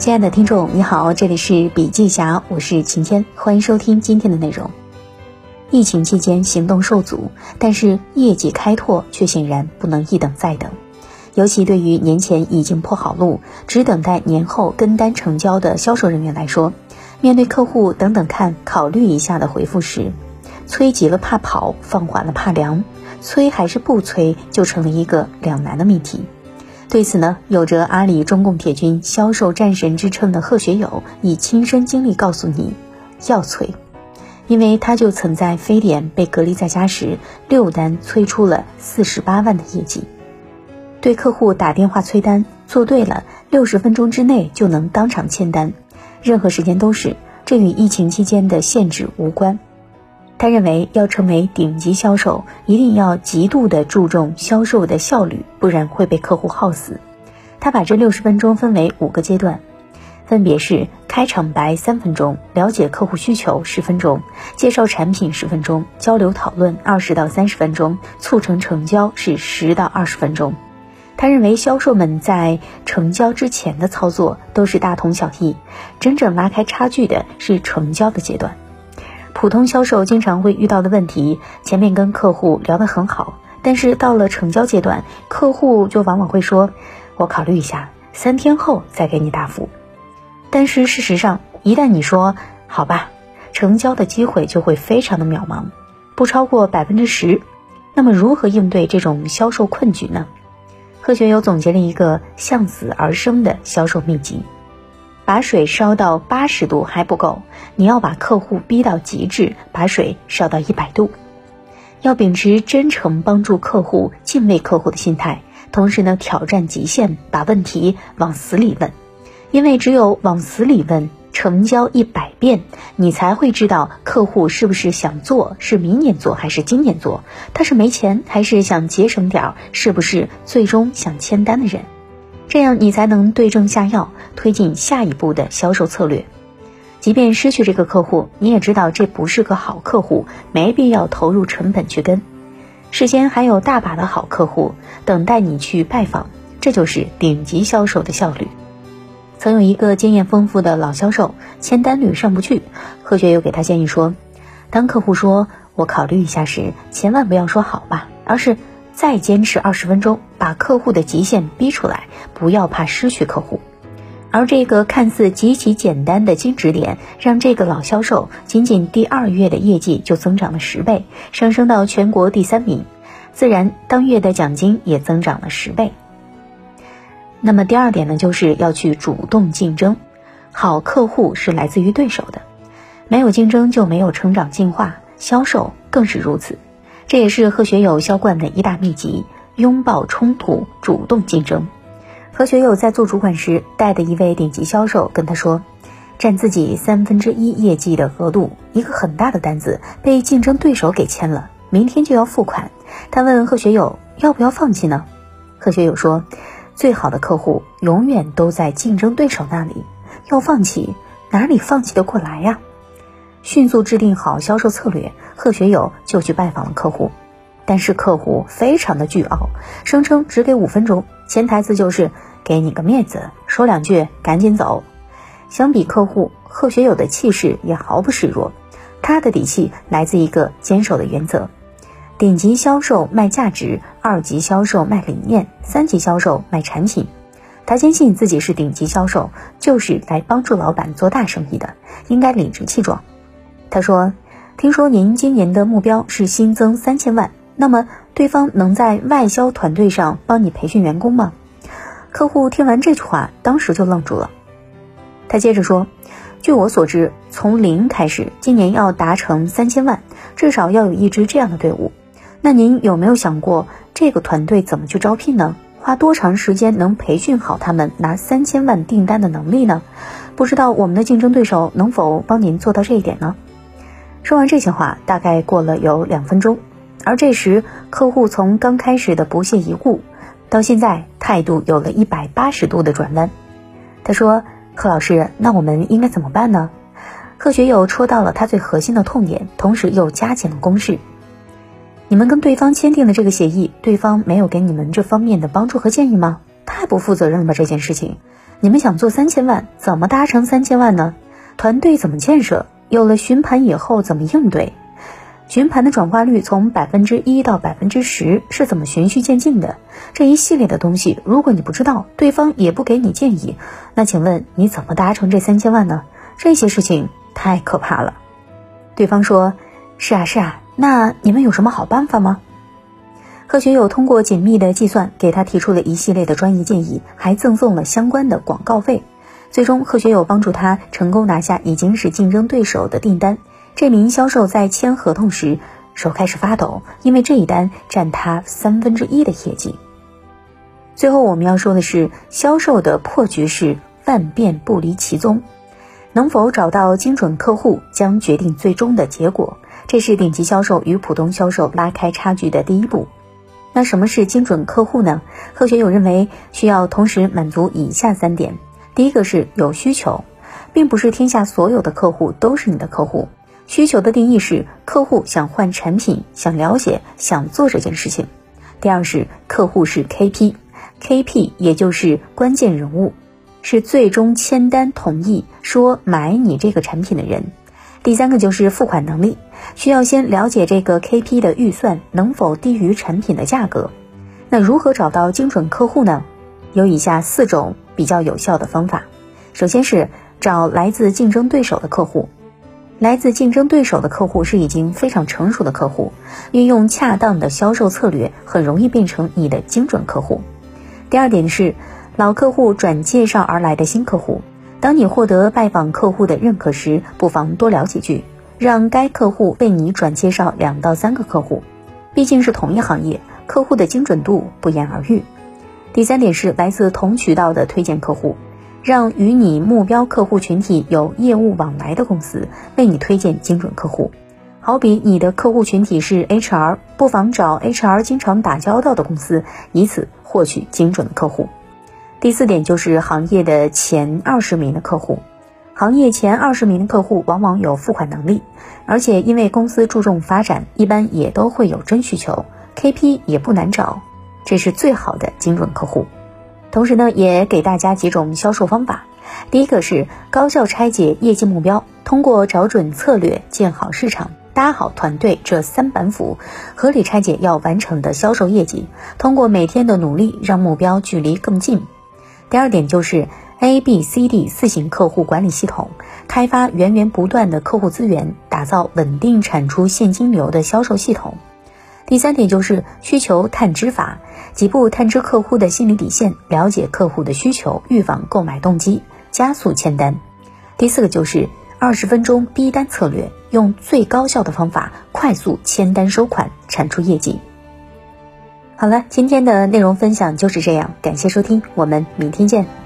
亲爱的听众，你好，这里是笔记侠，我是晴天，欢迎收听今天的内容。疫情期间行动受阻，但是业绩开拓却显然不能一等再等。尤其对于年前已经铺好路，只等待年后跟单成交的销售人员来说，面对客户等等看、考虑一下的回复时，催急了怕跑，放缓了怕凉，催还是不催，就成了一个两难的命题。对此呢，有着阿里中共铁军销售战神之称的贺学友，以亲身经历告诉你，要催，因为他就曾在非典被隔离在家时，六单催出了四十八万的业绩。对客户打电话催单，做对了，六十分钟之内就能当场签单，任何时间都是，这与疫情期间的限制无关。他认为，要成为顶级销售，一定要极度的注重销售的效率，不然会被客户耗死。他把这六十分钟分为五个阶段，分别是开场白三分钟，了解客户需求十分钟，介绍产品十分钟，交流讨论二十到三十分钟，促成成交是十到二十分钟。他认为，销售们在成交之前的操作都是大同小异，真正拉开差距的是成交的阶段。普通销售经常会遇到的问题，前面跟客户聊得很好，但是到了成交阶段，客户就往往会说：“我考虑一下，三天后再给你答复。”但是事实上，一旦你说“好吧”，成交的机会就会非常的渺茫，不超过百分之十。那么如何应对这种销售困局呢？贺学友总结了一个向死而生的销售秘籍。把水烧到八十度还不够，你要把客户逼到极致，把水烧到一百度。要秉持真诚帮助客户、敬畏客户的心态，同时呢，挑战极限，把问题往死里问。因为只有往死里问，成交一百遍，你才会知道客户是不是想做，是明年做还是今年做，他是没钱还是想节省点儿，是不是最终想签单的人。这样你才能对症下药，推进下一步的销售策略。即便失去这个客户，你也知道这不是个好客户，没必要投入成本去跟。事先还有大把的好客户等待你去拜访，这就是顶级销售的效率。曾有一个经验丰富的老销售，签单率上不去，贺学友给他建议说：当客户说我考虑一下时，千万不要说好吧，而是。再坚持二十分钟，把客户的极限逼出来，不要怕失去客户。而这个看似极其简单的金指点，让这个老销售仅仅第二月的业绩就增长了十倍，上升到全国第三名，自然当月的奖金也增长了十倍。那么第二点呢，就是要去主动竞争，好客户是来自于对手的，没有竞争就没有成长进化，销售更是如此。这也是贺学友销冠的一大秘籍：拥抱冲突，主动竞争。何学友在做主管时，带的一位顶级销售跟他说：“占自己三分之一业绩的额度，一个很大的单子被竞争对手给签了，明天就要付款。”他问贺学友要不要放弃呢？贺学友说：“最好的客户永远都在竞争对手那里，要放弃哪里放弃得过来呀？”迅速制定好销售策略，贺学友就去拜访了客户。但是客户非常的倨傲，声称只给五分钟，潜台词就是给你个面子，说两句赶紧走。相比客户，贺学友的气势也毫不示弱。他的底气来自一个坚守的原则：顶级销售卖价值，二级销售卖理念，三级销售卖产品。他坚信自己是顶级销售，就是来帮助老板做大生意的，应该理直气壮。他说：“听说您今年的目标是新增三千万，那么对方能在外销团队上帮你培训员工吗？”客户听完这句话，当时就愣住了。他接着说：“据我所知，从零开始，今年要达成三千万，至少要有一支这样的队伍。那您有没有想过这个团队怎么去招聘呢？花多长时间能培训好他们拿三千万订单的能力呢？不知道我们的竞争对手能否帮您做到这一点呢？”说完这些话，大概过了有两分钟，而这时客户从刚开始的不屑一顾，到现在态度有了一百八十度的转弯。他说：“贺老师，那我们应该怎么办呢？”贺学友戳到了他最核心的痛点，同时又加紧了攻势。你们跟对方签订了这个协议，对方没有给你们这方面的帮助和建议吗？太不负责任了吧？这件事情，你们想做三千万，怎么达成三千万呢？团队怎么建设？有了询盘以后怎么应对？询盘的转化率从百分之一到百分之十是怎么循序渐进的？这一系列的东西，如果你不知道，对方也不给你建议，那请问你怎么达成这三千万呢？这些事情太可怕了。对方说：“是啊，是啊，那你们有什么好办法吗？”贺学友通过紧密的计算，给他提出了一系列的专业建议，还赠送了相关的广告费。最终，贺学友帮助他成功拿下已经是竞争对手的订单。这名销售在签合同时手开始发抖，因为这一单占他三分之一的业绩。最后，我们要说的是，销售的破局是万变不离其宗，能否找到精准客户将决定最终的结果。这是顶级销售与普通销售拉开差距的第一步。那什么是精准客户呢？贺学友认为需要同时满足以下三点：第一个是有需求，并不是天下所有的客户都是你的客户。需求的定义是客户想换产品、想了解、想做这件事情。第二是客户是 KP，KP 也就是关键人物，是最终签单同意说买你这个产品的人。第三个就是付款能力，需要先了解这个 KP 的预算能否低于产品的价格。那如何找到精准客户呢？有以下四种比较有效的方法。首先是找来自竞争对手的客户，来自竞争对手的客户是已经非常成熟的客户，运用恰当的销售策略，很容易变成你的精准客户。第二点是老客户转介绍而来的新客户。当你获得拜访客户的认可时，不妨多聊几句，让该客户为你转介绍两到三个客户。毕竟是同一行业，客户的精准度不言而喻。第三点是来自同渠道的推荐客户，让与你目标客户群体有业务往来的公司为你推荐精准客户。好比你的客户群体是 HR，不妨找 HR 经常打交道的公司，以此获取精准的客户。第四点就是行业的前二十名的客户，行业前二十名的客户往往有付款能力，而且因为公司注重发展，一般也都会有真需求，KP 也不难找，这是最好的精准客户。同时呢，也给大家几种销售方法。第一个是高效拆解业绩目标，通过找准策略、建好市场、搭好团队这三板斧，合理拆解要完成的销售业绩，通过每天的努力让目标距离更近。第二点就是 A B C D 四型客户管理系统，开发源源不断的客户资源，打造稳定产出现金流的销售系统。第三点就是需求探知法，几步探知客户的心理底线，了解客户的需求，预防购买动机，加速签单。第四个就是二十分钟逼单策略，用最高效的方法快速签单收款，产出业绩。好了，今天的内容分享就是这样，感谢收听，我们明天见。